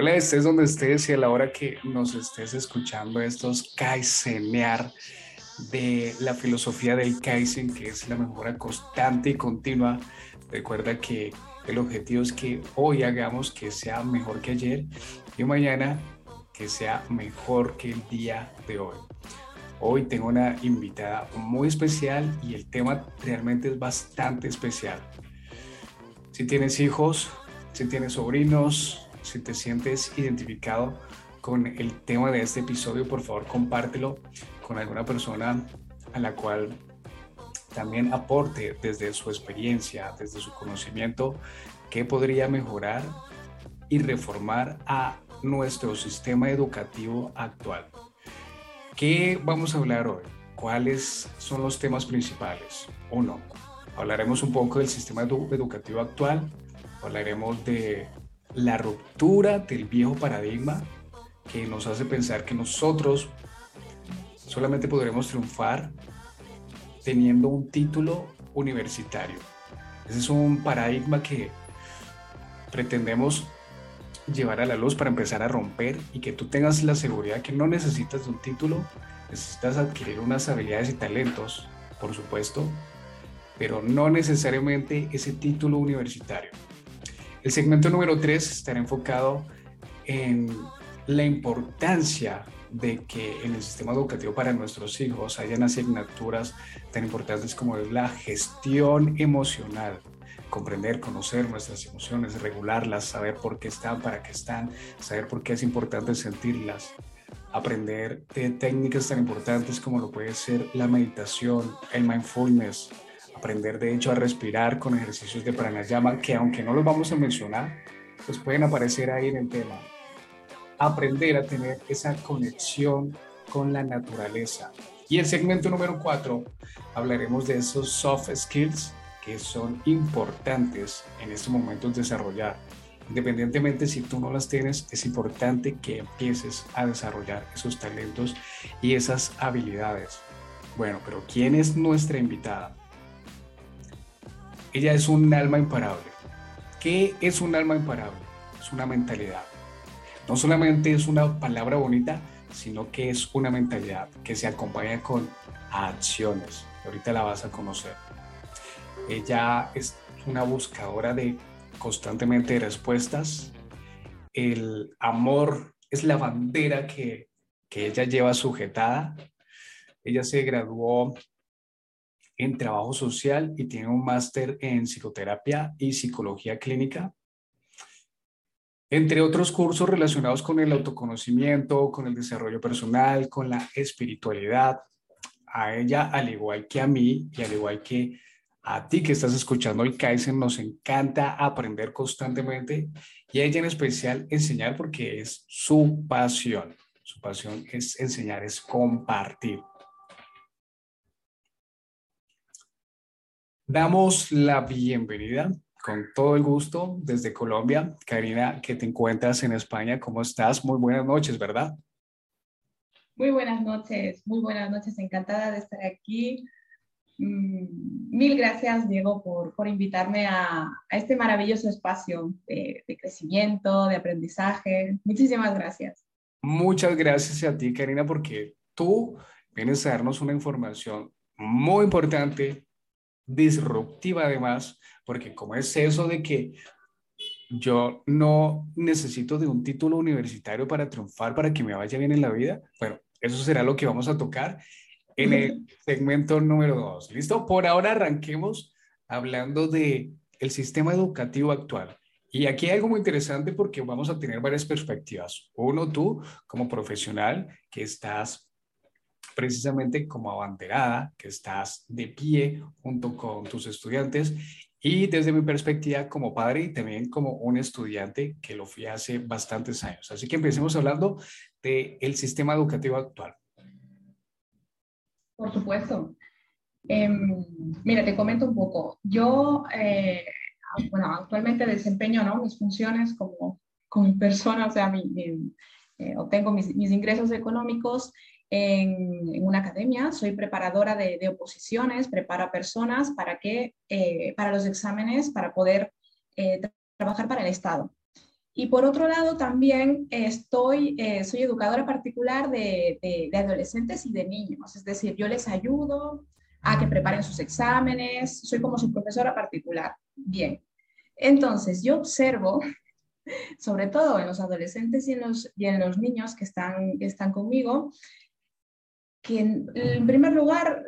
Hola, estés donde estés y a la hora que nos estés escuchando estos Kaizenear de la filosofía del Kaizen, que es la mejora constante y continua. Recuerda que el objetivo es que hoy hagamos que sea mejor que ayer y mañana que sea mejor que el día de hoy. Hoy tengo una invitada muy especial y el tema realmente es bastante especial. Si tienes hijos, si tienes sobrinos, si te sientes identificado con el tema de este episodio, por favor compártelo con alguna persona a la cual también aporte desde su experiencia, desde su conocimiento, qué podría mejorar y reformar a nuestro sistema educativo actual. ¿Qué vamos a hablar hoy? ¿Cuáles son los temas principales? Uno, hablaremos un poco del sistema educativo actual, hablaremos de la ruptura del viejo paradigma que nos hace pensar que nosotros solamente podremos triunfar teniendo un título universitario. Ese es un paradigma que pretendemos llevar a la luz para empezar a romper y que tú tengas la seguridad que no necesitas un título, necesitas adquirir unas habilidades y talentos, por supuesto, pero no necesariamente ese título universitario. El segmento número 3 estará enfocado en la importancia de que en el sistema educativo para nuestros hijos hayan asignaturas tan importantes como la gestión emocional, comprender, conocer nuestras emociones, regularlas, saber por qué están, para qué están, saber por qué es importante sentirlas, aprender de técnicas tan importantes como lo puede ser la meditación, el mindfulness, aprender de hecho a respirar con ejercicios de pranayama que aunque no los vamos a mencionar, pues pueden aparecer ahí en el tema. Aprender a tener esa conexión con la naturaleza. Y el segmento número cuatro, hablaremos de esos soft skills que son importantes en este momento desarrollar. Independientemente si tú no las tienes, es importante que empieces a desarrollar esos talentos y esas habilidades. Bueno, pero ¿quién es nuestra invitada? Ella es un alma imparable. ¿Qué es un alma imparable? Es una mentalidad. No solamente es una palabra bonita, sino que es una mentalidad que se acompaña con acciones. Ahorita la vas a conocer. Ella es una buscadora de constantemente respuestas. El amor es la bandera que, que ella lleva sujetada. Ella se graduó en trabajo social y tiene un máster en psicoterapia y psicología clínica. Entre otros cursos relacionados con el autoconocimiento, con el desarrollo personal, con la espiritualidad. A ella, al igual que a mí y al igual que a ti que estás escuchando el Kaizen, nos encanta aprender constantemente y a ella en especial enseñar porque es su pasión. Su pasión es enseñar, es compartir. Damos la bienvenida con todo el gusto desde Colombia. Karina, que te encuentras en España, ¿cómo estás? Muy buenas noches, ¿verdad? Muy buenas noches, muy buenas noches, encantada de estar aquí. Mm, mil gracias, Diego, por, por invitarme a, a, este maravilloso espacio de, de crecimiento, de aprendizaje. Muchísimas gracias. Muchas gracias a ti, Karina, porque tú vienes a darnos una información muy importante disruptiva además, porque como es eso de que yo no necesito de un título universitario para triunfar, para que me vaya bien en la vida, bueno, eso será lo que vamos a tocar en el segmento número dos. ¿Listo? Por ahora arranquemos hablando de el sistema educativo actual. Y aquí hay algo muy interesante porque vamos a tener varias perspectivas. Uno, tú como profesional que estás precisamente como abanderada, que estás de pie junto con tus estudiantes y desde mi perspectiva como padre y también como un estudiante que lo fui hace bastantes años. Así que empecemos hablando del el sistema educativo actual. Por supuesto. Em, mira, te comento un poco. Yo, eh, bueno, actualmente desempeño ¿no? mis funciones como, como persona, o sea, mi, eh, obtengo mis, ingresos económicos en, una academia, soy preparadora de, oposiciones, preparo a personas para, que, eh, para los exámenes, para poder eh, trabajar para el Estado. Y por otro lado, también estoy, eh, soy educadora particular de, de, adolescentes y de niños, es decir, yo les ayudo a que preparen sus exámenes, soy como su profesora particular. Bien, entonces yo observo, sobre todo en los adolescentes y en los, y en los niños que están, que están conmigo, que en, primer lugar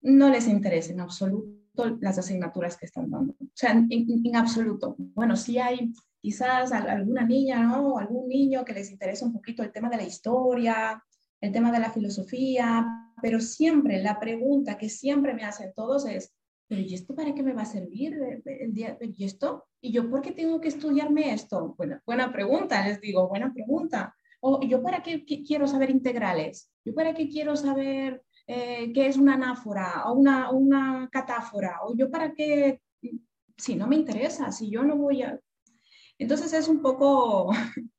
no les interesa en absoluto las asignaturas que están dando. O sea, en, en absoluto. Bueno, sí hay quizás alguna niña ¿no? o algún niño que les interesa un poquito el tema de la historia, el tema de la filosofía, pero siempre la pregunta que siempre me hacen todos es, pero ¿y esto para qué me va a servir el día? ¿Y esto? ¿Y yo por qué tengo que estudiarme esto? Buena, buena pregunta, les digo, buena pregunta. ¿O yo para qué, quiero saber integrales? ¿Yo para qué quiero saber eh, qué es una anáfora o una, una catáfora? ¿O yo para qué? Si no me interesa, si yo no voy a, entonces es un poco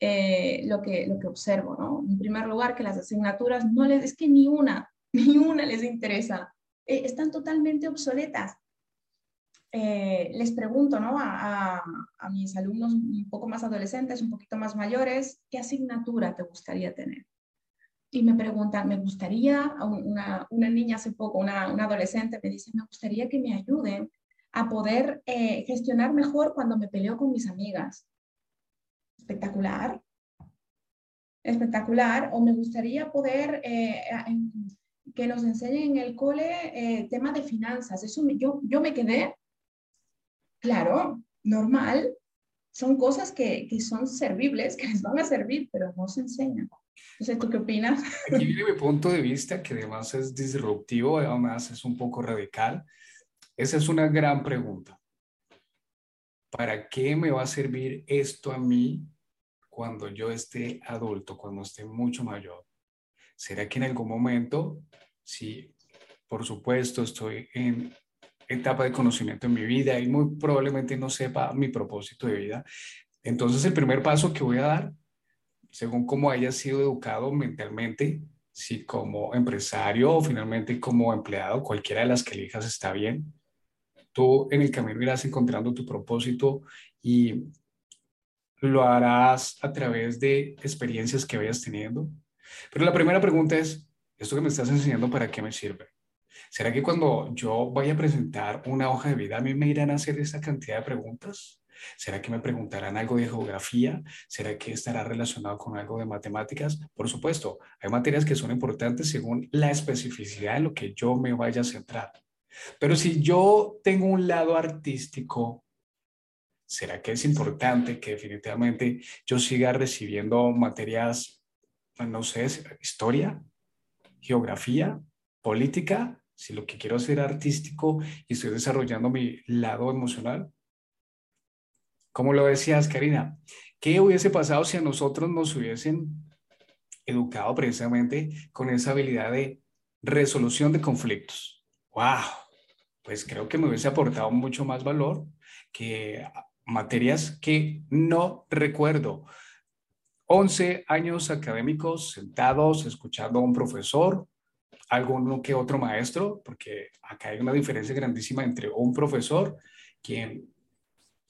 eh, lo, que, lo que observo, ¿no? En primer lugar, que las asignaturas no les, es que ni una, ni una les interesa, eh, están totalmente obsoletas. Eh, les pregunto ¿no? a, mis alumnos un poco más adolescentes, un poquito más mayores, ¿qué asignatura te gustaría tener? Y me preguntan, me gustaría, una, una niña hace poco, una, adolescente me dice, me gustaría que me ayuden a poder eh, gestionar mejor cuando me peleo con mis amigas. Espectacular. Espectacular. O me gustaría poder eh, que nos enseñen en el cole eh, tema de finanzas. Yo me quedé, claro, normal. Son cosas que, que, son servibles, que les van a servir, pero no se enseñan. Sé, ¿tú qué opinas? Aquí viene mi punto de vista, que además es disruptivo, además es un poco radical. Esa es una gran pregunta. ¿Para qué me va a servir esto a mí cuando yo esté adulto, cuando esté mucho mayor? ¿Será que en algún momento, si por supuesto estoy en etapa de conocimiento en mi vida y muy probablemente no sepa mi propósito de vida, entonces el primer paso que voy a dar, según cómo haya sido educado mentalmente, si como empresario o finalmente como empleado, cualquiera de las que elijas está bien, tú en el camino irás encontrando tu propósito y lo harás a través de experiencias que vayas teniendo. Pero la primera pregunta es, ¿esto que me estás enseñando para qué me sirve? ¿Será que cuando yo vaya a presentar una hoja de vida a mí me irán a hacer esa cantidad de preguntas? ¿Será que me preguntarán algo de geografía? ¿Será que estará relacionado con algo de matemáticas? Por supuesto, hay materias que son importantes según la especificidad de lo que yo me vaya a centrar. Pero si yo tengo un lado artístico, ¿será que es importante que definitivamente yo siga recibiendo materias, no sé, historia, geografía, política, si lo que quiero ser artístico y estoy desarrollando mi lado emocional? Como lo decías, Karina, ¿qué hubiese pasado si a nosotros nos hubiesen educado precisamente con esa habilidad de resolución de conflictos? ¡Wow! pues creo que me hubiese aportado mucho más valor que materias que no recuerdo. 11 años académicos sentados escuchando a un profesor, alguno que otro maestro, porque acá hay una diferencia grandísima entre un profesor quien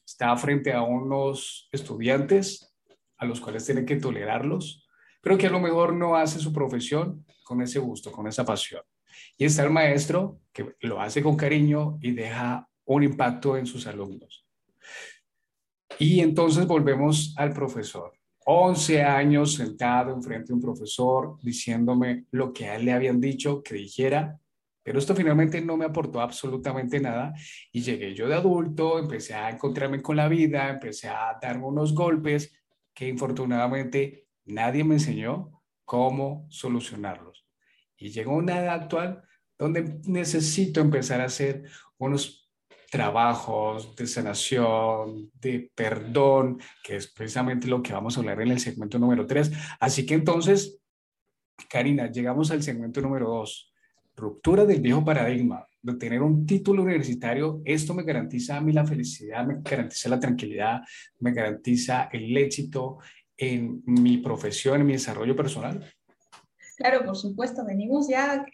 está frente a unos estudiantes a los cuales tiene que tolerarlos, pero que a lo mejor no hace su profesión con ese gusto, con esa pasión. Y está el maestro que lo hace con cariño y deja un impacto en sus alumnos. Y entonces volvemos al profesor. 11 años sentado enfrente de un profesor diciéndome lo que a él le habían dicho que dijera, pero esto finalmente no me aportó absolutamente nada y llegué yo de adulto, empecé a encontrarme con la vida, empecé a darme unos golpes que infortunadamente nadie me enseñó cómo solucionarlos. Y llegó una edad actual donde necesito empezar a hacer unos trabajos de sanación, de perdón, que es precisamente lo que vamos a hablar en el segmento número 3. Así que entonces, Karina, llegamos al segmento número 2. Ruptura del viejo paradigma, de tener un título universitario, esto me garantiza a mí la felicidad, me garantiza la tranquilidad, me garantiza el éxito en mi profesión, en mi desarrollo personal. Claro, por supuesto, venimos ya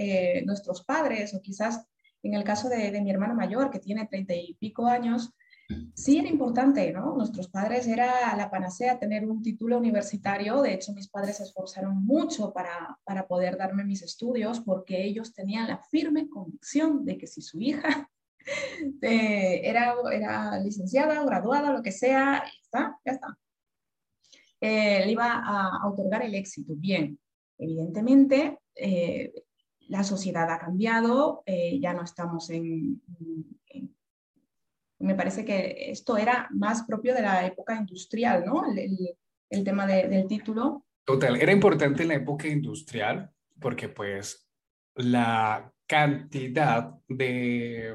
nuestros padres o quizás en el caso de, mi hermano mayor que tiene treinta y pico años, sí era importante, ¿no? Nuestros padres era la panacea tener un título universitario. De hecho, mis padres se esforzaron mucho para, para poder darme mis estudios porque ellos tenían la firme convicción de que si su hija eh, era, era licenciada, graduada, lo que sea, ya está, ya está. Eh, le iba a, otorgar el éxito. Bien, evidentemente, eh, la sociedad ha cambiado, ya no estamos en, Me parece que esto era más propio de la época industrial, ¿no? El, tema del título. Total, era importante en la época industrial porque pues la cantidad de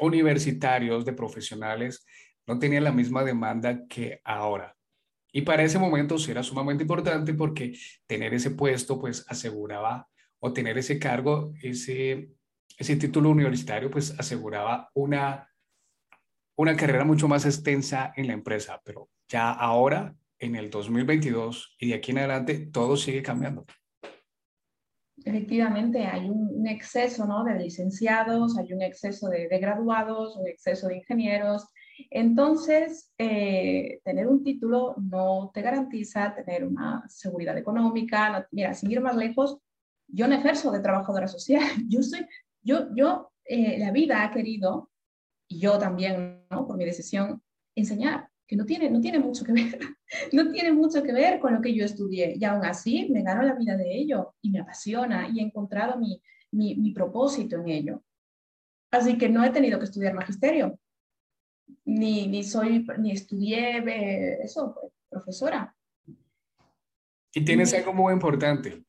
universitarios, de profesionales, no tenían la misma demanda que ahora. Y para ese momento sí era sumamente importante porque tener ese puesto pues aseguraba o tener ese cargo, ese, ese título universitario pues aseguraba una, una carrera mucho más extensa en la empresa. Pero ya ahora, en el 2022 y de aquí en adelante, todo sigue cambiando efectivamente hay un, exceso ¿no? de licenciados, hay un exceso de, graduados, un exceso de ingenieros. Entonces, eh, tener un título no te garantiza tener una seguridad económica. mira, sin ir más lejos, yo no ejerzo de trabajadora social. Yo soy, yo, yo, eh, la vida ha querido, y yo también, ¿no? por mi decisión, enseñar que no tiene, no tiene mucho que ver, no tiene mucho que ver con lo que yo estudié. Y aún así me gano la vida de ello y me apasiona y he encontrado mi, mi, mi propósito en ello. Así que no he tenido que estudiar magisterio, ni, ni, soy, ni estudié eh, eso, pues, profesora. Y tienes algo muy importante.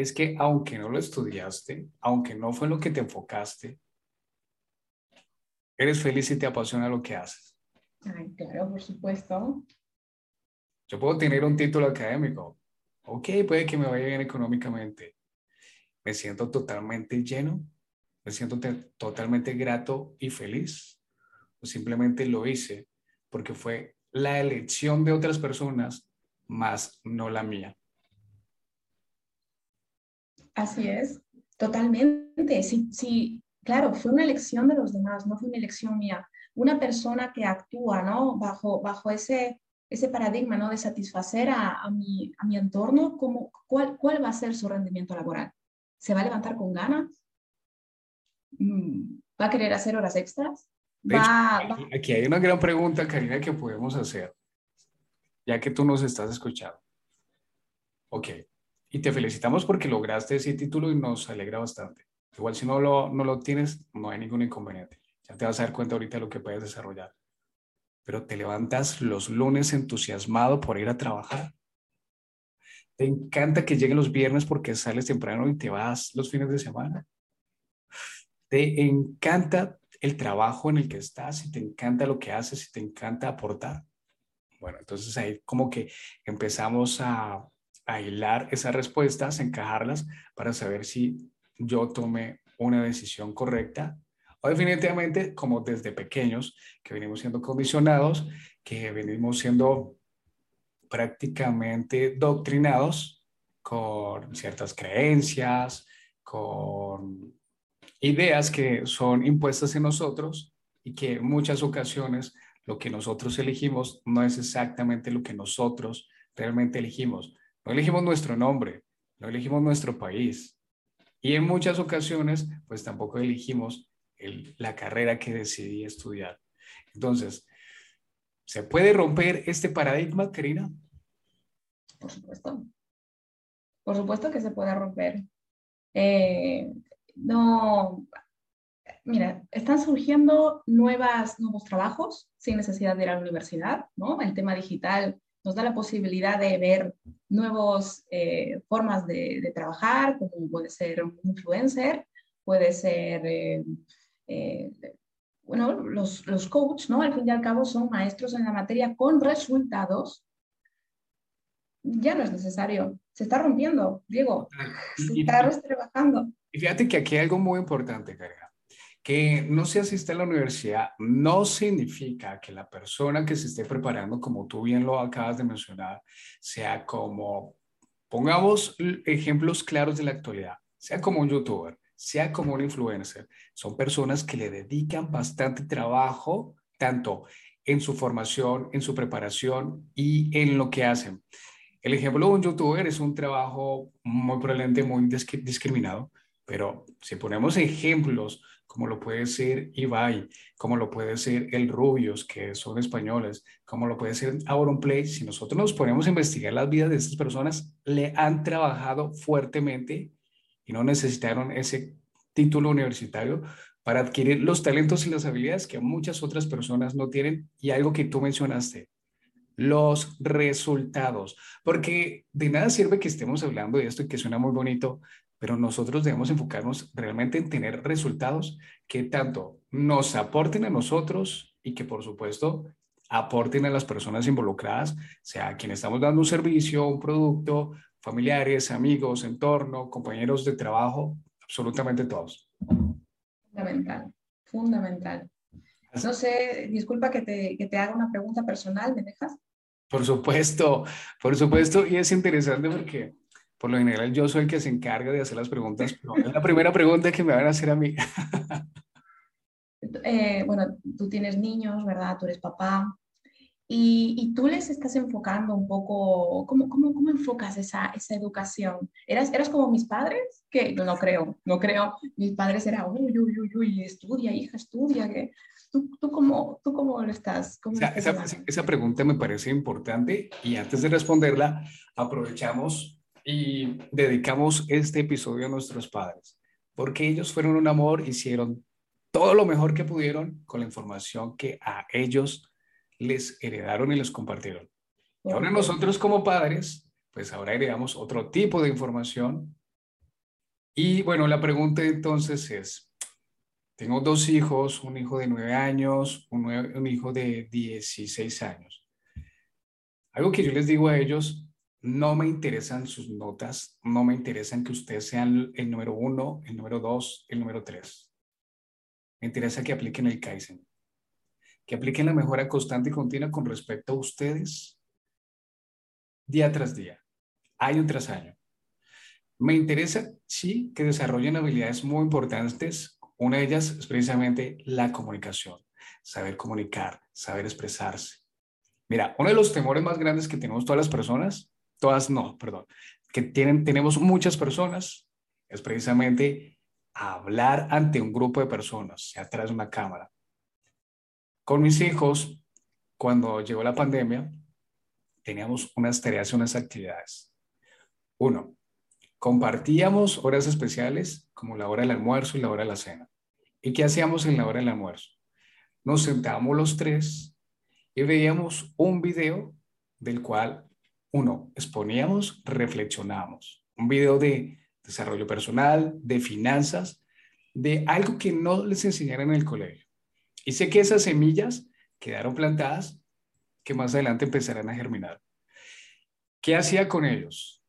Es que aunque no lo estudiaste, aunque no fue lo que te enfocaste, eres feliz y te apasiona lo que haces. Ay, claro, por supuesto. Yo puedo tener un título académico. Ok, puede que me vaya bien económicamente. Me siento totalmente lleno, me siento totalmente grato y feliz. O simplemente lo hice porque fue la elección de otras personas, más no la mía. Así es, totalmente. Sí, sí, claro, fue una elección de los demás, no fue una elección mía una persona que actúa ¿no? bajo, bajo ese, ese paradigma ¿no? de satisfacer a, mi, a mi entorno, ¿cómo, cuál, ¿cuál va a ser su rendimiento laboral? ¿Se va a levantar con ganas? Mm, ¿Va a querer hacer horas extras? Aquí hay una gran pregunta, Karina, que podemos hacer, ya que tú nos estás escuchando. Ok, y te felicitamos porque lograste ese título y nos alegra bastante. Igual si no lo, no lo tienes, no hay ningún inconveniente. Ya te vas a dar cuenta ahorita de lo que puedes desarrollar. Pero te levantas los lunes entusiasmado por ir a trabajar. Te encanta que lleguen los viernes porque sales temprano y te vas los fines de semana. Te encanta el trabajo en el que estás y te encanta lo que haces y te encanta aportar. Bueno, entonces ahí como que empezamos a, a hilar esas respuestas, encajarlas para saber si yo tomé una decisión correcta o definitivamente, como desde pequeños, que venimos siendo condicionados, que venimos siendo prácticamente doctrinados con ciertas creencias, con ideas que son impuestas en nosotros y que muchas ocasiones lo que nosotros elegimos no es exactamente lo que nosotros realmente elegimos. No elegimos nuestro nombre, no elegimos nuestro país. Y en muchas ocasiones, pues tampoco elegimos la carrera que decidí estudiar. Entonces, ¿se puede romper este paradigma, Karina? Por supuesto. Por supuesto que se puede romper. Eh, no, mira, están surgiendo nuevos trabajos sin necesidad de ir a la universidad, ¿no? El tema digital nos da la posibilidad de ver nuevas eh, formas de, trabajar, como puede ser un influencer, puede ser eh, eh, bueno, los, los coaches, ¿no? Al fin y al cabo son maestros en la materia con resultados. Ya no es necesario. Se está rompiendo, Diego. Se está trabajando. Y fíjate que aquí hay algo muy importante, Karina. Que no se asiste a la universidad no significa que la persona que se esté preparando, como tú bien lo acabas de mencionar, sea como, pongamos ejemplos claros de la actualidad, sea como un youtuber sea como un influencer, son personas que le dedican bastante trabajo, tanto en su formación, en su preparación y en lo que hacen. El ejemplo de un youtuber es un trabajo muy probablemente muy discriminado, pero si ponemos ejemplos como lo puede ser Ibai, como lo puede ser el Rubios, que son españoles, como lo puede ser Auronplay, si nosotros nos ponemos a investigar las vidas de estas personas, le han trabajado fuertemente y no necesitaron ese título universitario para adquirir los talentos y las habilidades que muchas otras personas no tienen. Y algo que tú mencionaste, los resultados, porque de nada sirve que estemos hablando de esto y que suena muy bonito, pero nosotros debemos enfocarnos realmente en tener resultados que tanto nos aporten a nosotros y que por supuesto aporten a las personas involucradas, sea a quien estamos dando un servicio, un producto, familiares, amigos, entorno, compañeros de trabajo, absolutamente todos. Fundamental, fundamental. No sé, disculpa que te, que te haga una pregunta personal, ¿me dejas? Por supuesto, por supuesto, y es interesante porque por lo general yo soy el que se encarga de hacer las preguntas, pero es la primera pregunta que me van a hacer a mí. Eh, bueno, tú tienes niños, ¿verdad? Tú eres papá. Y, y, tú les estás enfocando un poco, ¿cómo, cómo, cómo enfocas esa, esa educación? ¿Eras, ¿Eras como mis padres? Que no, no creo, no creo. Mis padres eran, uy, uy, uy, uy, estudia, hija, estudia. Que... ¿Tú, tú, cómo, ¿Tú cómo lo estás? o sea, esa, esa pregunta me parece importante y antes de responderla, aprovechamos y dedicamos este episodio a nuestros padres, porque ellos fueron un amor, hicieron todo lo mejor que pudieron con la información que a ellos les heredaron y les compartieron. Y ahora nosotros como padres, pues ahora heredamos otro tipo de información. Y bueno, la pregunta entonces es, tengo dos hijos, un hijo de nueve años, un, un hijo de 16 años. Algo que yo les digo a ellos no me interesan sus notas, no me interesan que ustedes sean el número uno, el número dos, el número tres. Me interesa que apliquen el Kaizen, que apliquen la mejora constante y continua con respecto a ustedes día tras día, año tras año. Me interesa, sí, que desarrollen habilidades muy importantes. Una de ellas es precisamente la comunicación, saber comunicar, saber expresarse. Mira, uno de los temores más grandes que tenemos todas las personas todas no, perdón, que tienen, tenemos muchas personas, es precisamente hablar ante un grupo de personas, atrás de una cámara. Con mis hijos, cuando llegó la pandemia, teníamos unas tareas y unas actividades. Uno, compartíamos horas especiales como la hora del almuerzo y la hora de la cena. ¿Y qué hacíamos en la hora del almuerzo? Nos sentábamos los tres y veíamos un video del cual uno, exponíamos, reflexionábamos. Un video de desarrollo personal, de finanzas, de algo que no les enseñaron en el colegio. Y sé que esas semillas quedaron plantadas que más adelante empezarán a germinar. ¿Qué hacía con ellos?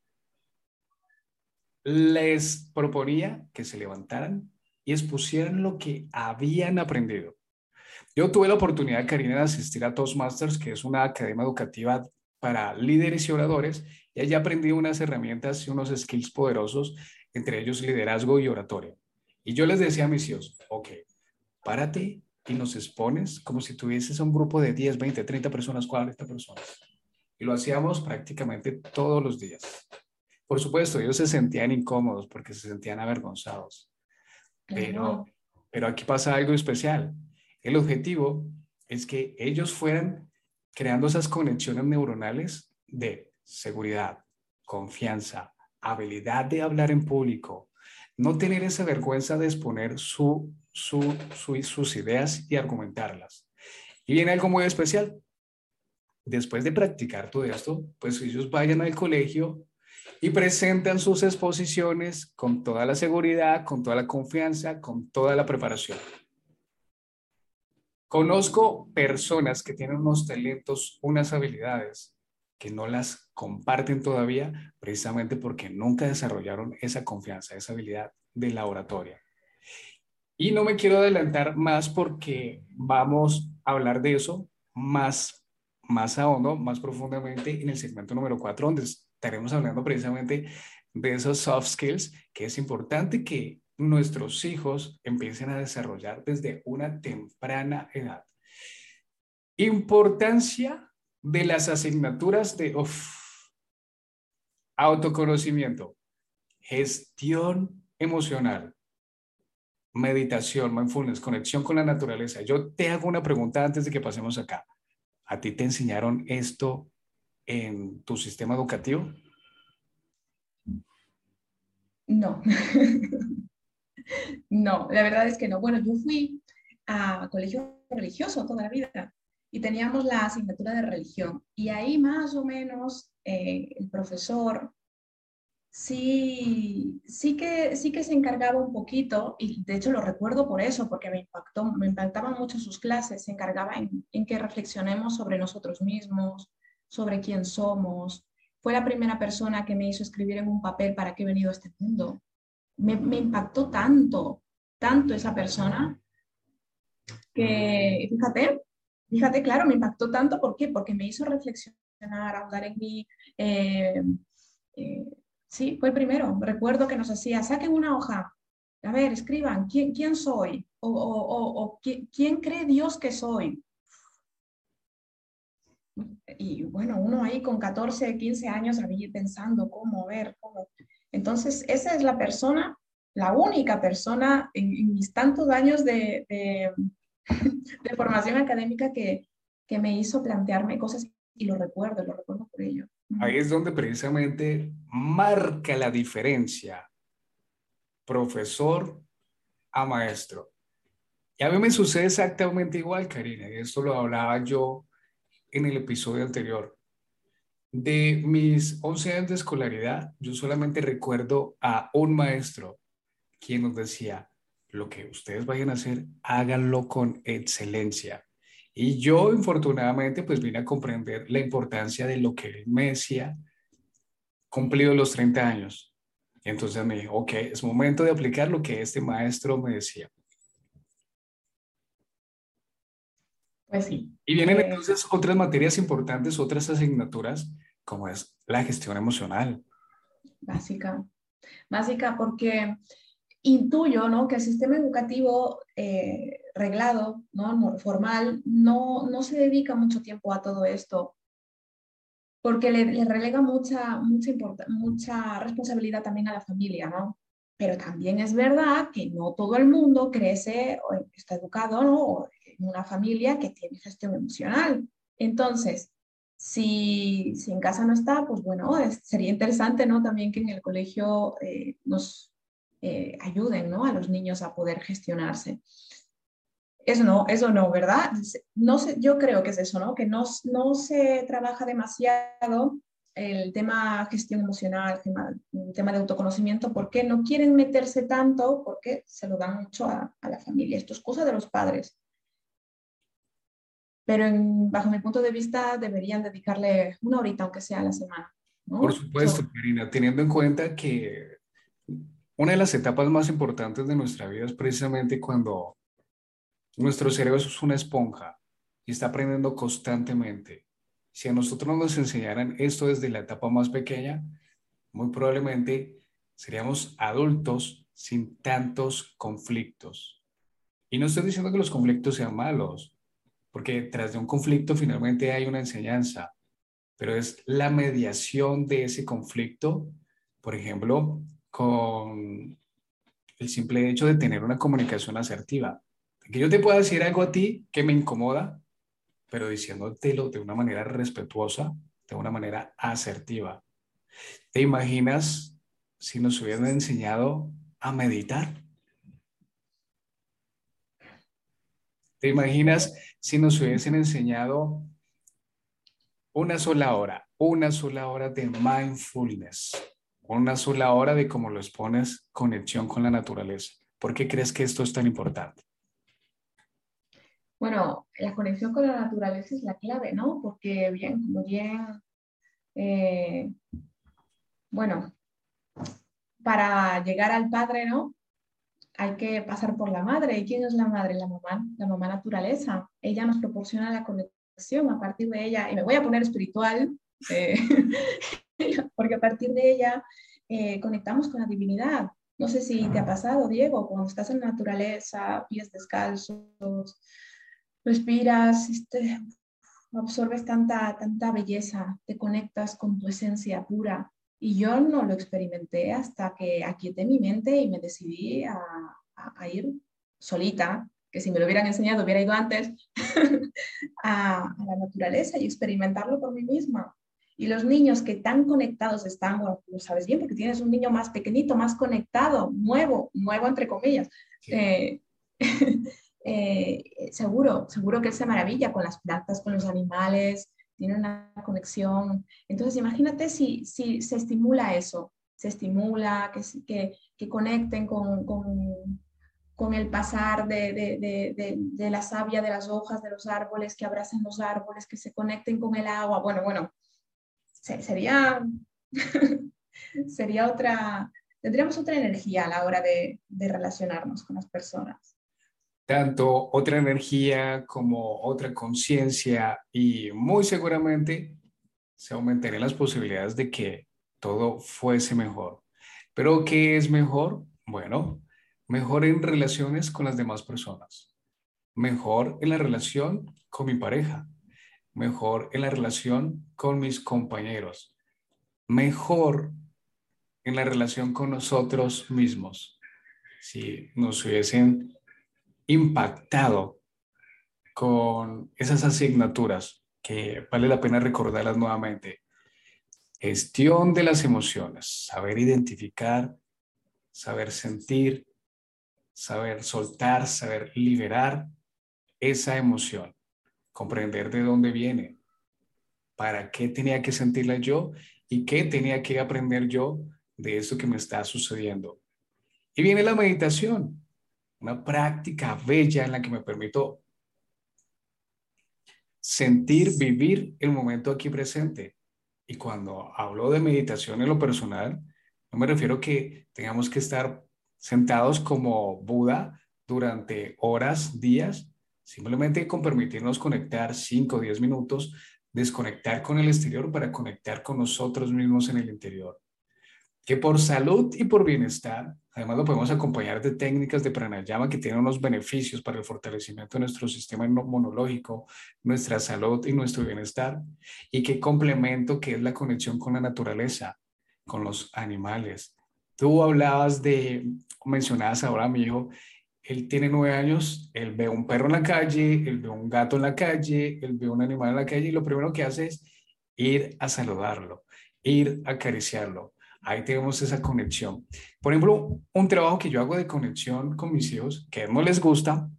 Les proponía que se levantaran y expusieran lo que habían aprendido. Yo tuve la oportunidad, Karina, de asistir a Toastmasters, que es una academia educativa para líderes y oradores y allí aprendí unas herramientas y unos skills poderosos, entre ellos liderazgo y oratoria. Y yo les decía a mis hijos, ok, párate y nos expones como si tuvieses un grupo de 10, 20, 30 personas, 40 personas. Y lo hacíamos prácticamente todos los días. Por supuesto, ellos se sentían incómodos porque se sentían avergonzados. Pero, pero aquí pasa algo especial. El objetivo es que ellos fueran creando esas conexiones neuronales de seguridad, confianza, habilidad de hablar en público, no tener esa vergüenza de exponer su, sus ideas y argumentarlas. Y viene algo muy especial. Después de practicar todo esto, pues ellos vayan al colegio y presentan sus exposiciones con toda la seguridad, con toda la confianza, con toda la preparación. Conozco personas que tienen unos talentos, unas habilidades que no las comparten todavía precisamente porque nunca desarrollaron esa confianza, esa habilidad de la oratoria. Y no me quiero adelantar más porque vamos a hablar de eso más, más a hondo, más profundamente en el segmento número 4, donde estaremos hablando precisamente de esos soft skills que es importante que nuestros hijos empiecen a desarrollar desde una temprana edad. Importancia de las asignaturas de autoconocimiento, gestión emocional, meditación, mindfulness, conexión con la naturaleza. Yo te hago una pregunta antes de que pasemos acá. ¿A ti te enseñaron esto en tu sistema educativo? No. no, la verdad es que no. Bueno, yo fui a colegio religioso toda la vida y teníamos la asignatura de religión y ahí más o menos eh, el profesor sí, sí, que, sí que se encargaba un poquito, y de hecho lo recuerdo por eso, porque me, impactó, me impactaban mucho sus clases, se encargaba en, en que reflexionemos sobre nosotros mismos, sobre quién somos. Fue la primera persona que me hizo escribir en un papel para qué he venido a este mundo. Me, impactó tanto, tanto esa persona, que fíjate, fíjate, claro, me impactó tanto, ¿por qué? Porque me hizo reflexionar, ahondar en mí. Eh, eh, Sí, fue primero. Recuerdo que nos hacía, saquen una hoja, a ver, escriban, ¿quién, quién soy? O, o, o, ¿quién cree Dios que soy? Y bueno, uno ahí con 14, 15 años había pensando cómo, ver, cómo. Entonces, esa es la persona, la única persona en, mis tantos años de, formación académica que, que me hizo plantearme cosas y lo recuerdo, lo recuerdo por ello. Ahí es donde precisamente marca la diferencia profesor a maestro. Y a mí me sucede exactamente igual, Karina, y esto lo hablaba yo en el episodio anterior. De mis 11 años de escolaridad, yo solamente recuerdo a un maestro quien nos decía, lo que ustedes vayan a hacer, háganlo con excelencia. Y yo, infortunadamente, pues vine a comprender la importancia de lo que él me decía, cumplido los 30 años. Entonces me dijo, ok, es momento de aplicar lo que este maestro me decía. Pues sí. Y vienen eh, entonces otras materias importantes, otras asignaturas, como es la gestión emocional. Básica. Básica porque intuyo ¿no? que el sistema educativo eh, reglado, ¿no? formal, no, no se dedica mucho tiempo a todo esto porque le, le relega mucha, mucha, mucha responsabilidad también a la familia, ¿no? Pero también es verdad que no todo el mundo crece o está educado ¿no? en una familia que tiene gestión emocional. Entonces, si, si en casa no está, pues bueno, sería interesante ¿no? también que en el colegio eh, nos eh, ayuden ¿no? a los niños a poder gestionarse. Eso no, eso no, ¿verdad? No sé, yo creo que es eso, ¿no? Que no, no se trabaja demasiado el tema gestión emocional, el tema, de autoconocimiento, porque no quieren meterse tanto, porque se lo dan mucho a la familia. Esto es cosa de los padres. Pero en, bajo mi punto de vista deberían dedicarle una horita, aunque sea a la semana. ¿no? Por supuesto, Karina, teniendo en cuenta que una de las etapas más importantes de nuestra vida es precisamente cuando nuestro cerebro es una esponja y está aprendiendo constantemente. Si a nosotros nos enseñaran esto desde la etapa más pequeña, muy probablemente seríamos adultos sin tantos conflictos. Y no estoy diciendo que los conflictos sean malos, porque tras de un conflicto finalmente hay una enseñanza, pero es la mediación de ese conflicto, por ejemplo, con el simple hecho de tener una comunicación asertiva que yo te pueda decir algo a ti que me incomoda, pero diciéndotelo de una manera respetuosa, de una manera asertiva. ¿Te imaginas si nos hubieran enseñado a meditar? ¿Te imaginas si nos hubiesen enseñado una sola hora, una sola hora de mindfulness, una sola hora de cómo lo expones, conexión con la naturaleza? ¿Por qué crees que esto es tan importante? Bueno, la conexión con la naturaleza es la clave, ¿no? Porque bien, como bien, eh, bueno, para llegar al padre, ¿no? Hay que pasar por la madre. ¿Y quién es la madre? La mamá, la mamá naturaleza. Ella nos proporciona la conexión a partir de ella, y me voy a poner espiritual, eh, porque a partir de ella eh, conectamos con la divinidad. No sé si te ha pasado, Diego, cuando estás en la naturaleza, pies descalzos, respiras, este, absorbes tanta, tanta belleza, te conectas con tu esencia pura. Y yo no lo experimenté hasta que aquieté mi mente y me decidí a, a ir solita, que si me lo hubieran enseñado hubiera ido antes, a, la naturaleza y experimentarlo por mí misma. Y los niños que tan conectados están, lo sabes bien, porque tienes un niño más pequeñito, más conectado, nuevo, nuevo entre comillas. Eh, eh, seguro, seguro que él se maravilla con las plantas, con los animales, tiene una conexión. Entonces, imagínate si, si se estimula eso, se estimula, que, que, que conecten con, con con el pasar de, de, de, de, la savia de las hojas de los árboles, que abracen los árboles, que se conecten con el agua. Bueno, bueno, sería, sería otra, tendríamos otra energía a la hora de, relacionarnos con las personas. Tanto otra energía como otra conciencia y muy seguramente se aumentarían las posibilidades de que todo fuese mejor. Pero ¿qué es mejor? Bueno, mejor en relaciones con las demás personas, mejor en la relación con mi pareja, mejor en la relación con mis compañeros, mejor en la relación con nosotros mismos. Si nos hubiesen impactado con esas asignaturas que vale la pena recordarlas nuevamente. Gestión de las emociones, saber identificar, saber sentir, saber soltar, saber liberar esa emoción, comprender de dónde viene, para qué tenía que sentirla yo y qué tenía que aprender yo de eso que me está sucediendo. Y viene la meditación, una práctica bella en la que me permito sentir, vivir el momento aquí presente. Y cuando hablo de meditación en lo personal, no me refiero que tengamos que estar sentados como Buda durante horas, días, simplemente con permitirnos conectar 5 o 10 minutos, desconectar con el exterior para conectar con nosotros mismos en el interior. Que por salud y por bienestar, además lo podemos acompañar de técnicas de pranayama que tienen unos beneficios para el fortalecimiento de nuestro sistema inmunológico, nuestra salud y nuestro bienestar. Y qué complemento que es la conexión con la naturaleza, con los animales, Tú hablabas de, mencionabas ahora a mi hijo, él tiene nueve años, él ve un perro en la calle, él ve un gato en la calle, él ve un animal en la calle y lo primero que hace es ir a saludarlo, ir a acariciarlo. Ahí tenemos esa conexión. Por ejemplo, un trabajo que yo hago de conexión con mis hijos, que no les gusta,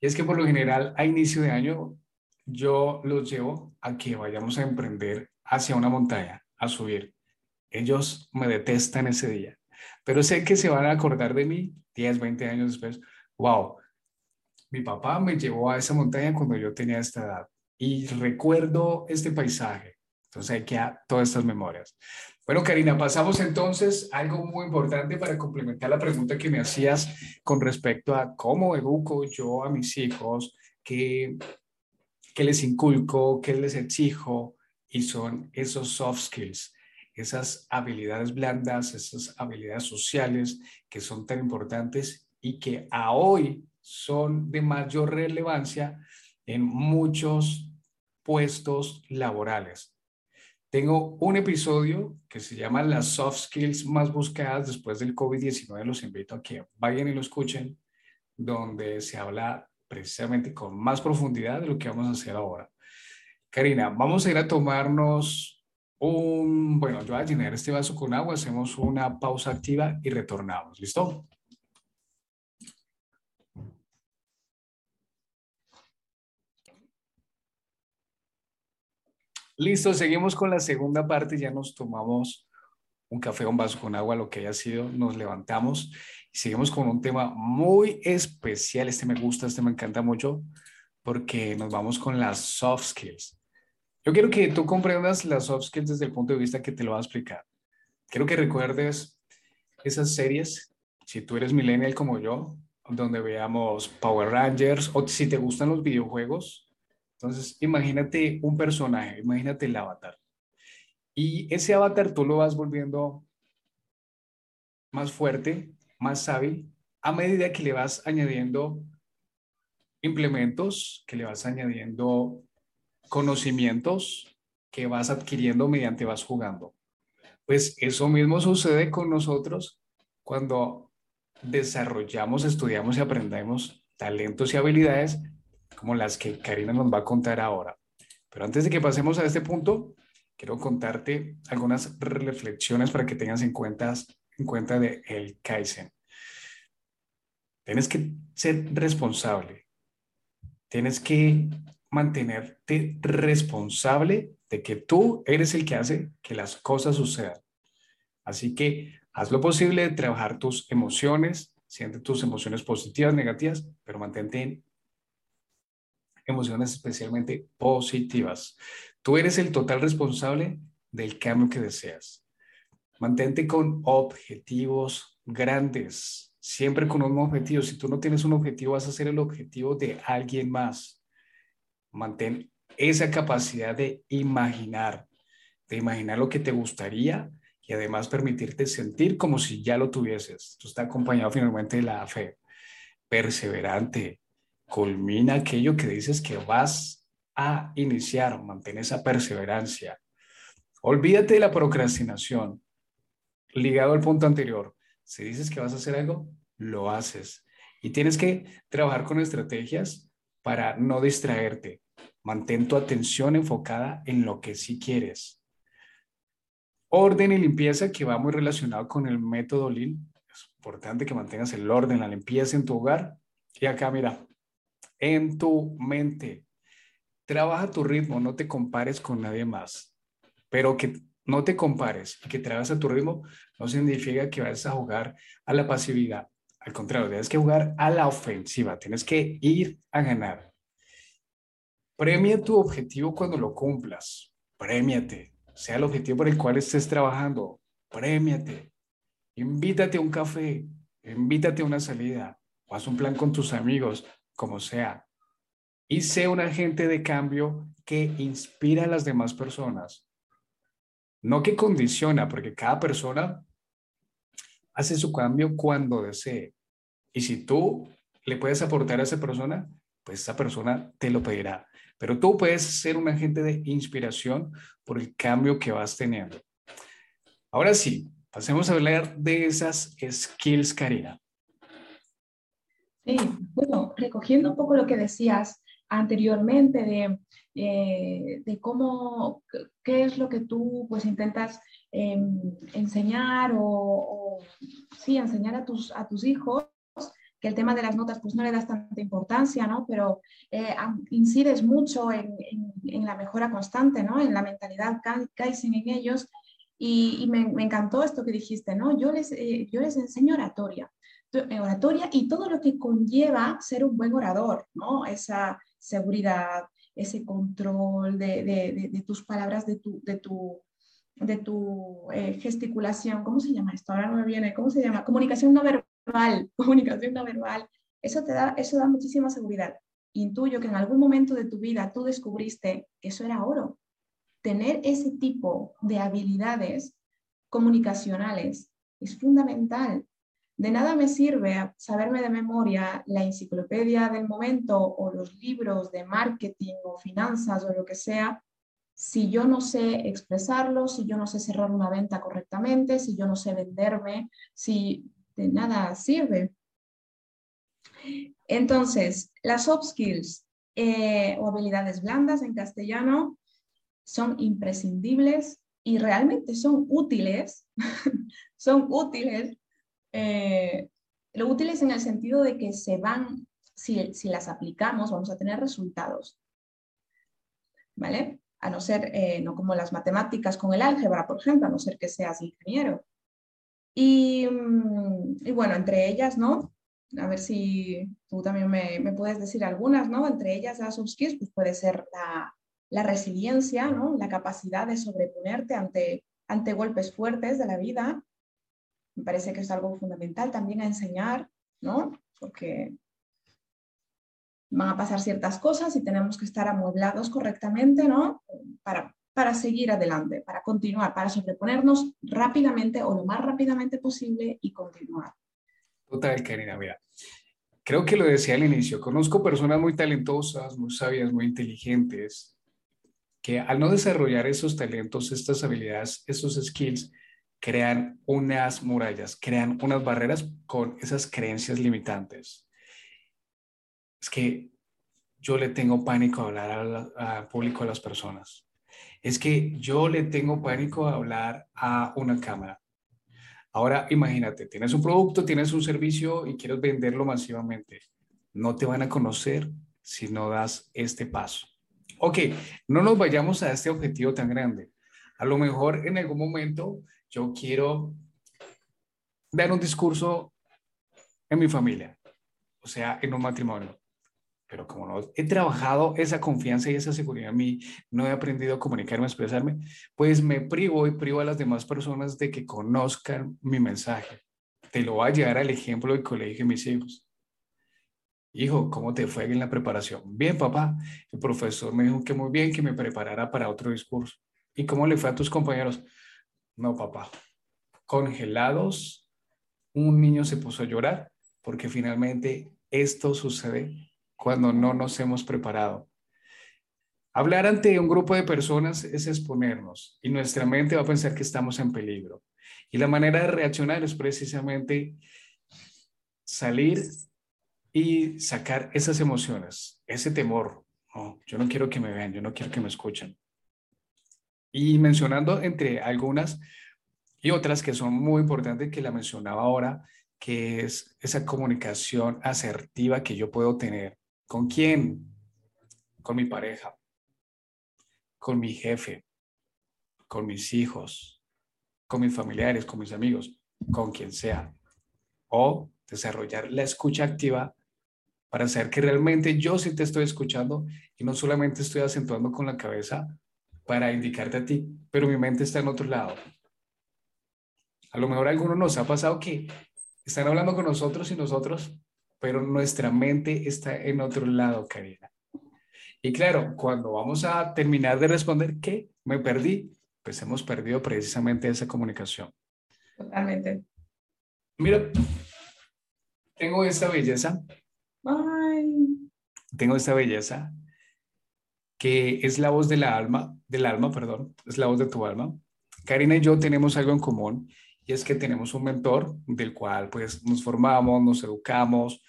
es que por lo general a inicio de año yo los llevo a que vayamos a emprender hacia una montaña, a subir. Ellos me detestan ese día, pero sé que se van a acordar de mí 10, 20 años después. Wow, mi papá me llevó a esa montaña cuando yo tenía esta edad y recuerdo este paisaje. Entonces hay que todas estas memorias. Bueno, Karina, pasamos entonces a algo muy importante para complementar la pregunta que me hacías con respecto a cómo educo yo a mis hijos, qué, qué les inculco, qué les exijo, y son esos soft skills esas habilidades blandas, esas habilidades sociales que son tan importantes y que a hoy son de mayor relevancia en muchos puestos laborales. Tengo un episodio que se llama las soft skills más buscadas después del COVID-19. Los invito a que vayan y lo escuchen, donde se habla precisamente con más profundidad de lo que vamos a hacer ahora. Karina, vamos a ir a tomarnos un, bueno, yo voy a llenar este vaso con agua, hacemos una pausa activa y retornamos. ¿Listo? Listo, seguimos con la segunda parte. Ya nos tomamos un café, un vaso con agua, lo que haya sido, nos levantamos y seguimos con un tema muy especial. Este me gusta, este me encanta mucho porque nos vamos con las soft skills. Yo quiero que tú comprendas las soft skills desde el punto de vista que te lo voy a explicar. Quiero que recuerdes esas series, si tú eres millennial como yo, donde veamos Power Rangers o si te gustan los videojuegos. Entonces, imagínate un personaje, imagínate el avatar. Y ese avatar tú lo vas volviendo más fuerte más hábil a medida que le vas añadiendo implementos, que le vas añadiendo conocimientos que vas adquiriendo mediante vas jugando. Pues eso mismo sucede con nosotros cuando desarrollamos, estudiamos y aprendemos talentos y habilidades como las que Karina nos va a contar ahora. Pero antes de que pasemos a este punto, quiero contarte algunas reflexiones para que tengas en cuenta, en cuenta de el Kaizen. Tienes que ser responsable. Tienes que mantenerte responsable de que tú eres el que hace que las cosas sucedan. Así que haz lo posible de trabajar tus emociones, siente tus emociones positivas, negativas, pero mantente emociones especialmente positivas. Tú eres el total responsable del cambio que deseas. Mantente con objetivos grandes, siempre con un objetivo. Si tú no tienes un objetivo, vas a ser el objetivo de alguien más. Mantén esa capacidad de imaginar, de imaginar lo que te gustaría y además permitirte sentir como si ya lo tuvieses. Esto está acompañado finalmente de la fe. Perseverante, culmina aquello que dices que vas a iniciar, mantén esa perseverancia. Olvídate de la procrastinación. Ligado al punto anterior, si dices que vas a hacer algo, lo haces. Y tienes que trabajar con estrategias para no distraerte. Mantén tu atención enfocada en lo que sí quieres. Orden y limpieza que va muy relacionado con el método Lean. Es importante que mantengas el orden, la limpieza en tu hogar. Y acá, mira, en tu mente. Trabaja tu ritmo, no te compares con nadie más. Pero que no te compares y que trabajes a tu ritmo no significa que vayas a jugar a la pasividad. Al contrario, tienes que jugar a la ofensiva, tienes que ir a ganar. Premia tu objetivo cuando lo cumplas. Premiate sea el objetivo por el cual estés trabajando, premiate, invítate a un café, invítate a una salida, o haz un plan con tus amigos, como sea, y sé un agente de cambio que inspira a las demás personas, no que condiciona, porque cada persona hace su cambio cuando desee. Y si tú le puedes aportar a esa persona, pues esa persona te lo pedirá. Pero tú puedes ser un agente de inspiración por el cambio que vas teniendo. Ahora sí, pasemos a hablar de esas skills, Karina. Bueno, recogiendo un poco lo que decías anteriormente de, eh, de cómo, qué es lo que tú pues intentas em, enseñar o, sí, enseñar a tus, a tus hijos, que el tema de las notas pues no le das tanta importancia, ¿no? Pero eh, incides mucho en, en, la mejora constante, ¿no? En la mentalidad Kaizen en ellos. Y, me, encantó esto que dijiste, ¿no? Yo les, eh, yo les enseño oratoria, oratoria y todo lo que conlleva ser un buen orador, ¿no? Esa seguridad, ese control de, tus palabras, de tu, de tu, de tu gesticulación, ¿cómo se llama esto? Ahora no me viene, ¿cómo se llama? Comunicación no verbal, comunicación no verbal, eso te da, eso da muchísima seguridad. Intuyo que en algún momento de tu vida tú descubriste que eso era oro. Tener ese tipo de habilidades comunicacionales es fundamental. De nada me sirve saberme de memoria la enciclopedia del momento o los libros de marketing o finanzas o lo que sea, si yo no sé expresarlo, si yo no sé cerrar una venta correctamente, si yo no sé venderme, si de nada sirve. Entonces, las soft skills eh, o habilidades blandas en castellano son imprescindibles y realmente son útiles, son útiles, eh, lo útiles en el sentido de que se van, si, si, las aplicamos, vamos a tener resultados. ¿Vale? A no ser, eh, no como las matemáticas con el álgebra, por ejemplo, a no ser que seas ingeniero. Mm, y, bueno, entre ellas, ¿no? A ver si tú también me, me, puedes decir algunas, ¿no? Entre ellas las soft skills, pues puede ser la, la, resiliencia, ¿no? La capacidad de sobreponerte ante, ante golpes fuertes de la vida. Me parece que es algo fundamental también a enseñar, ¿no? Porque van a pasar ciertas cosas y tenemos que estar amueblados correctamente, ¿no? Para, para seguir adelante, para continuar, para sobreponernos rápidamente o lo más rápidamente posible y continuar. Total, Karina, mira. Creo que lo decía al inicio, conozco personas muy talentosas, muy sabias, muy inteligentes, que al no desarrollar esos talentos, estas habilidades, esos skills, crean unas murallas, crean unas barreras con esas creencias limitantes. Es que yo le tengo pánico a hablar al público a las personas. Es que yo le tengo pánico a hablar a una cámara. Ahora imagínate, tienes un producto, tienes un servicio y quieres venderlo masivamente. No te van a conocer si no das este paso. Ok, no nos vayamos a este objetivo tan grande. A lo mejor en algún momento yo quiero dar un discurso en mi familia, o sea, en un matrimonio. Pero como no he trabajado esa confianza y esa seguridad en mí, no he aprendido a comunicarme, a expresarme, pues me privo y privo a las demás personas de que conozcan mi mensaje. Te lo voy a llevar al ejemplo del colegio de mis hijos. Hijo, ¿cómo te fue en la preparación? Bien, papá. El profesor me dijo que muy bien, que me preparara para otro discurso. ¿Y cómo le fue a tus compañeros? No, papá. Congelados, un niño se puso a llorar porque finalmente esto sucede cuando no nos hemos preparado. Hablar ante un grupo de personas es exponernos y nuestra mente va a pensar que estamos en peligro. Y la manera de reaccionar es precisamente salir y sacar esas emociones, ese temor. yo no quiero que me vean, yo no quiero que me escuchen. Y mencionando entre algunas y otras que son muy importantes, que la mencionaba ahora, que es esa comunicación asertiva que yo puedo tener. ¿Con quién? Con mi pareja, con mi jefe, con mis hijos, con mis familiares, con mis amigos, con quien sea. O desarrollar la escucha activa para saber que realmente yo sí te estoy escuchando y no solamente estoy acentuando con la cabeza para indicarte a ti, pero mi mente está en otro lado. A lo mejor a algunos nos ha pasado que están hablando con nosotros y nosotros, pero nuestra mente está en otro lado, Karina. Y claro, cuando vamos a terminar de responder que me perdí, pues hemos perdido precisamente esa comunicación. Totalmente. Mira, tengo esta belleza. Ay. Tengo esta belleza que es la voz de la alma, del alma, perdón, es la voz de tu alma. Karina y yo tenemos algo en común y es que tenemos un mentor del cual pues nos formamos, nos educamos,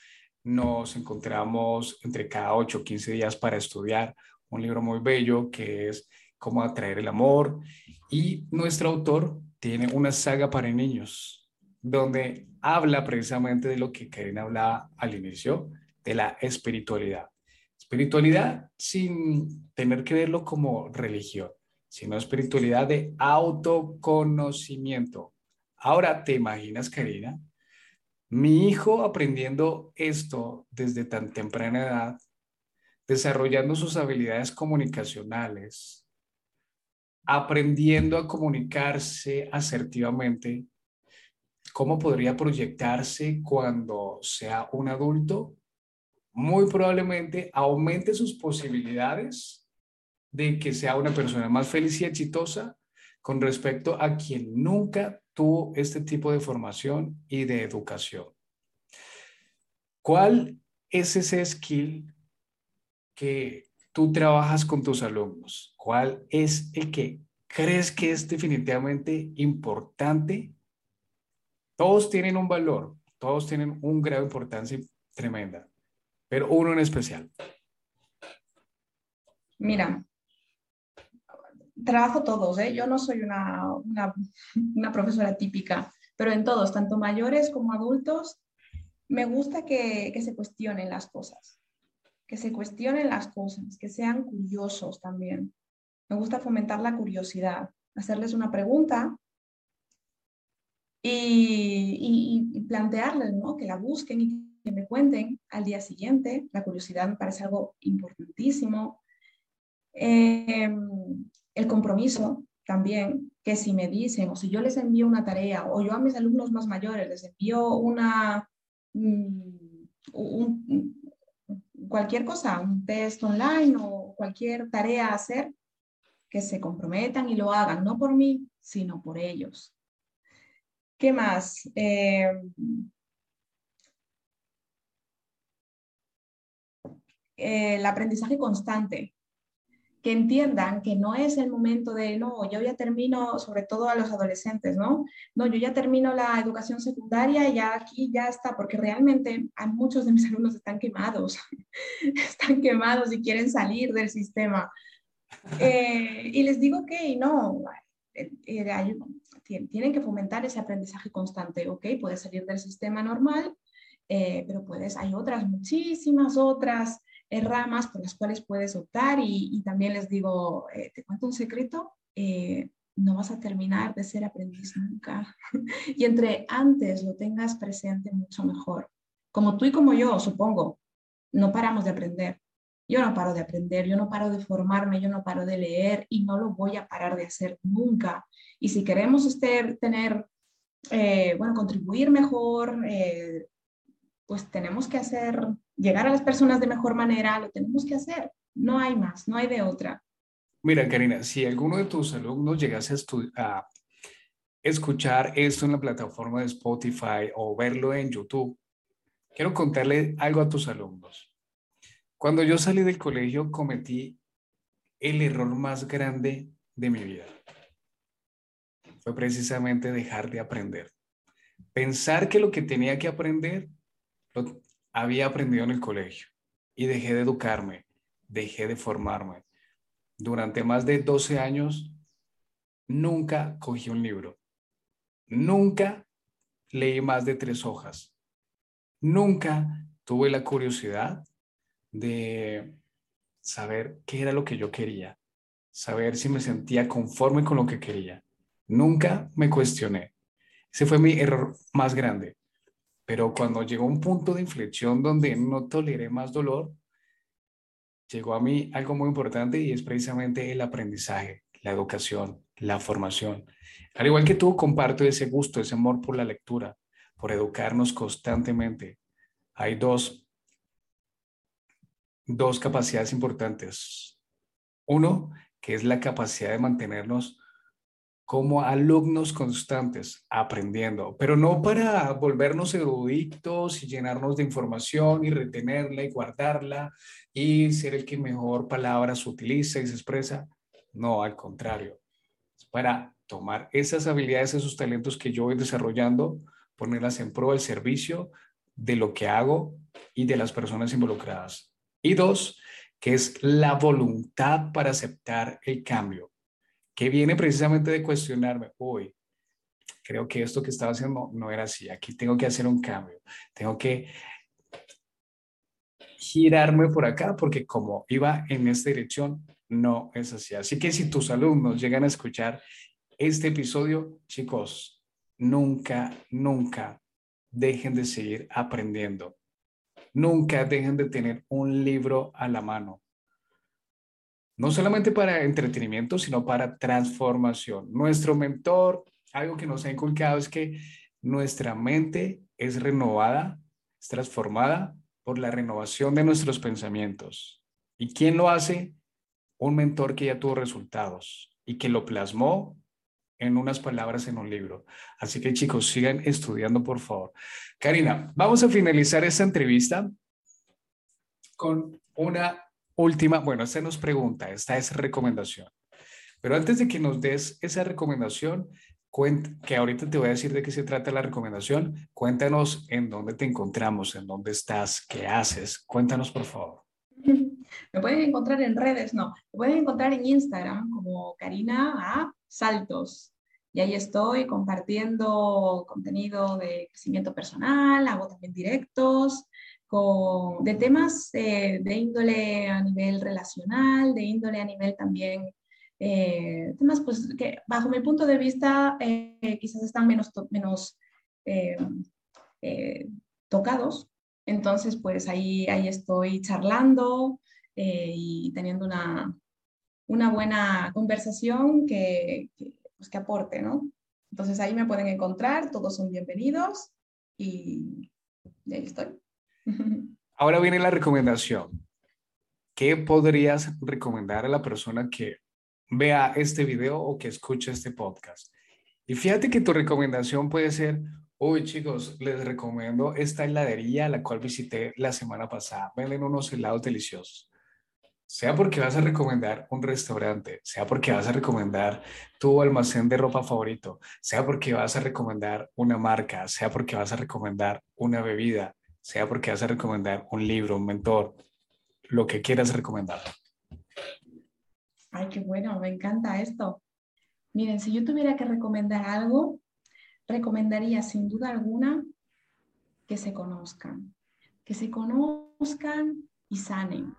nos encontramos entre cada 8 o 15 días para estudiar un libro muy bello que es Cómo atraer el amor y nuestro autor tiene una saga para niños donde habla precisamente de lo que Karina hablaba al inicio, de la espiritualidad. Espiritualidad sin tener que verlo como religión, sino espiritualidad de autoconocimiento. Ahora, ¿te imaginas, Karina? Mi hijo aprendiendo esto desde tan temprana edad, desarrollando sus habilidades comunicacionales, aprendiendo a comunicarse asertivamente, ¿cómo podría proyectarse cuando sea un adulto muy probablemente aumente sus posibilidades de que sea una persona más feliz y exitosa con respecto a quien nunca tuvo este tipo de formación y de educación. ¿Cuál es ese skill que tú trabajas con tus alumnos? ¿Cuál es el que crees que es definitivamente importante? Todos tienen un valor, todos tienen un grado de importancia tremenda pero uno en especial. Mira, trabajo todos, ¿eh? yo no soy una, una, profesora típica, pero en todos, tanto mayores como adultos, me gusta que, que se cuestionen las cosas, que se cuestionen las cosas, que sean curiosos también. Me gusta fomentar la curiosidad, hacerles una pregunta y, y, y plantearles, ¿no? Que la busquen y que me cuenten al día siguiente. La curiosidad me parece algo importantísimo. Em, el compromiso también, que si me dicen o si yo les envío una tarea o yo a mis alumnos más mayores les envío una, mm, cualquier cosa, un test online o cualquier tarea a hacer, que se comprometan y lo hagan, no por mí, sino por ellos. ¿Qué más? Em, el aprendizaje constante, que entiendan que no es el momento de, no, yo ya termino, sobre todo a los adolescentes, ¿no? No, yo ya termino la educación secundaria y ya aquí ya está, porque realmente hay muchos de mis alumnos están quemados, están quemados y quieren salir del sistema. Eh, y les digo que no, eh, eh, tienen que fomentar ese aprendizaje constante, ¿ok? Puedes salir del sistema normal, pero puedes, hay otras, muchísimas otras ramas por las cuales puedes optar y, también les digo, eh, te cuento un secreto, eh, no vas a terminar de ser aprendiz nunca. y entre antes lo tengas presente mucho mejor. Como tú y como yo, supongo, no paramos de aprender. Yo no paro de aprender, yo no paro de formarme, yo no paro de leer y no lo voy a parar de hacer nunca. Y si queremos este, tener, eh, bueno, contribuir mejor, pues tenemos que hacer, llegar a las personas de mejor manera, lo tenemos que hacer. No hay más, no hay de otra. Mira, Karina, si alguno de tus alumnos llegase a, a escuchar esto en la plataforma de Spotify o verlo en YouTube, quiero contarle algo a tus alumnos. Cuando yo salí del colegio cometí el error más grande de mi vida. Fue precisamente dejar de aprender. Pensar que lo que tenía que aprender había aprendido en el colegio y dejé de educarme, dejé de formarme. Durante más de 12 años, nunca cogí un libro. Nunca leí más de tres hojas. Nunca tuve la curiosidad de saber qué era lo que yo quería, saber si me sentía conforme con lo que quería. Nunca me cuestioné. Ese fue mi error más grande. Pero cuando llegó un punto de inflexión donde no toleré más dolor, llegó a mí algo muy importante y es precisamente el aprendizaje, la educación, la formación. Al igual que tú, comparto ese gusto, ese amor por la lectura, por educarnos constantemente. Hay dos, dos capacidades importantes. Uno, que es la capacidad de mantenernos como alumnos constantes aprendiendo, pero no para volvernos eruditos y llenarnos de información y retenerla y guardarla y ser el que mejor palabras utiliza y se expresa. No, al contrario, es para tomar esas habilidades, esos talentos que yo voy desarrollando, ponerlas en pro del servicio de lo que hago y de las personas involucradas. Y dos, que es la voluntad para aceptar el cambio que viene precisamente de cuestionarme, hoy creo que esto que estaba haciendo no era así, aquí tengo que hacer un cambio, tengo que girarme por acá porque como iba en esta dirección, no es así. Así que si tus alumnos llegan a escuchar este episodio, chicos, nunca, nunca dejen de seguir aprendiendo. Nunca dejen de tener un libro a la mano no solamente para entretenimiento, sino para transformación. Nuestro mentor, algo que nos ha inculcado es que nuestra mente es renovada, es transformada por la renovación de nuestros pensamientos. ¿Y quién lo hace? Un mentor que ya tuvo resultados y que lo plasmó en unas palabras en un libro. Así que chicos, sigan estudiando, por favor. Karina, vamos a finalizar esta entrevista con una última, bueno, esta nos pregunta, esta es recomendación. Pero antes de que nos des esa recomendación, que ahorita te voy a decir de qué se trata la recomendación, cuéntanos en dónde te encontramos, en dónde estás, qué haces. Cuéntanos, por favor. Me pueden encontrar en redes, no, me pueden encontrar en Instagram como Karina A. Saltos. Y ahí estoy compartiendo contenido de crecimiento personal, hago también directos, de temas eh, de índole a nivel relacional, de índole a nivel también, eh, temas pues que bajo mi punto de vista eh, quizás están menos, menos tocados. Entonces, pues ahí, ahí estoy charlando y teniendo una, una buena conversación que, que, pues, que aporte, ¿no? Entonces ahí me pueden encontrar, todos son bienvenidos y ahí estoy. Ahora viene la recomendación. ¿Qué podrías recomendar a la persona que vea este video o que escuche este podcast? Y fíjate que tu recomendación puede ser Uy, chicos, les recomiendo esta heladería, la cual visité la semana pasada. Venden unos helados deliciosos. Sea porque vas a recomendar un restaurante, sea porque vas a recomendar tu almacén de ropa favorito, sea porque vas a recomendar una marca, sea porque vas a recomendar una bebida, sea porque vas a recomendar un libro, un mentor, lo que quieras recomendar. Ay, qué bueno, me encanta esto. Miren, si yo tuviera que recomendar algo, recomendaría sin duda alguna que se conozcan, que se conozcan y sanen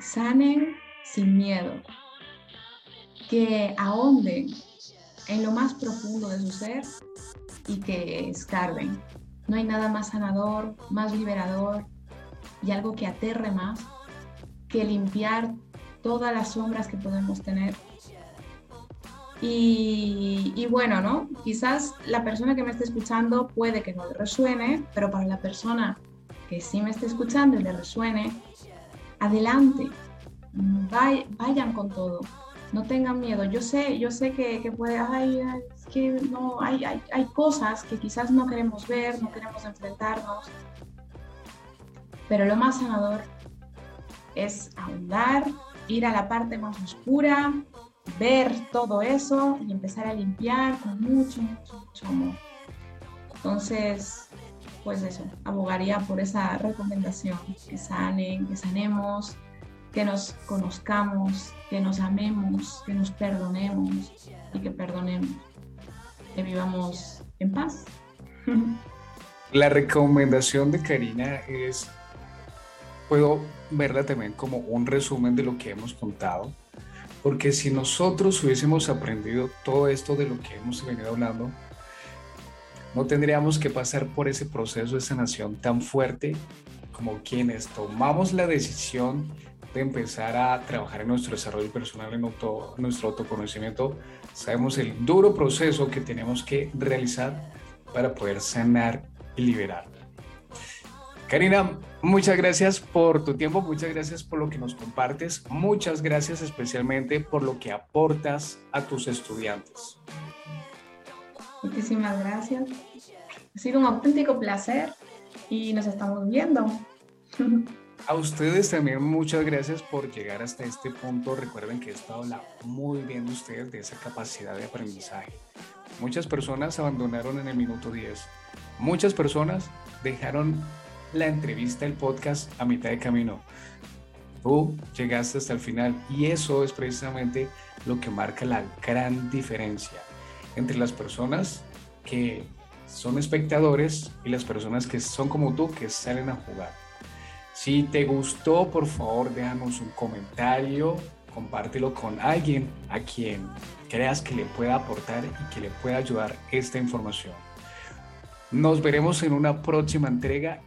sanen sin miedo, que ahonden en lo más profundo de su ser y que escarben. No hay nada más sanador, más liberador y algo que aterre más que limpiar todas las sombras que podemos tener. Y, y, bueno, ¿no? Quizás la persona que me esté escuchando puede que no le resuene, pero para la persona que sí me esté escuchando y le resuene, adelante, vayan con todo, no tengan miedo. Yo sé, yo sé que, puede, ay, es que no, hay, hay, hay cosas que quizás no queremos ver, no queremos enfrentarnos, pero lo más sanador es ahondar, ir a la parte más oscura, ver todo eso y empezar a limpiar con mucho, mucho, mucho amor. Entonces, pues eso, abogaría por esa recomendación, que sanen, que sanemos, que nos conozcamos, que nos amemos, que nos perdonemos y que perdonemos, vivamos en paz. La recomendación de Karina es, puedo verla también como un resumen de lo que hemos contado, porque si nosotros hubiésemos aprendido todo esto de lo que hemos venido hablando, no tendríamos que pasar por ese proceso de sanación tan fuerte como quienes tomamos la decisión de empezar a trabajar en nuestro desarrollo personal, en nuestro autoconocimiento, sabemos el duro proceso que tenemos que realizar para poder sanar y liberar. Karina, muchas gracias por tu tiempo, muchas gracias por lo que nos compartes, muchas gracias especialmente por lo que aportas a tus estudiantes. Muchísimas gracias. Ha sido un auténtico placer y nos estamos viendo. A ustedes también muchas gracias por llegar hasta este punto. Recuerden que esto habla muy bien de ustedes, de esa capacidad de aprendizaje. Muchas personas abandonaron en el minuto 10. Muchas personas dejaron la entrevista, el podcast a mitad de camino. Tú llegaste hasta el final y eso es precisamente lo que marca la gran diferencia entre las personas que son espectadores y las personas que son como tú, que salen a jugar. Si te gustó, por favor, déjanos un comentario, compártelo con alguien a quien creas que le pueda aportar y que le pueda ayudar esta información. Nos veremos en una próxima entrega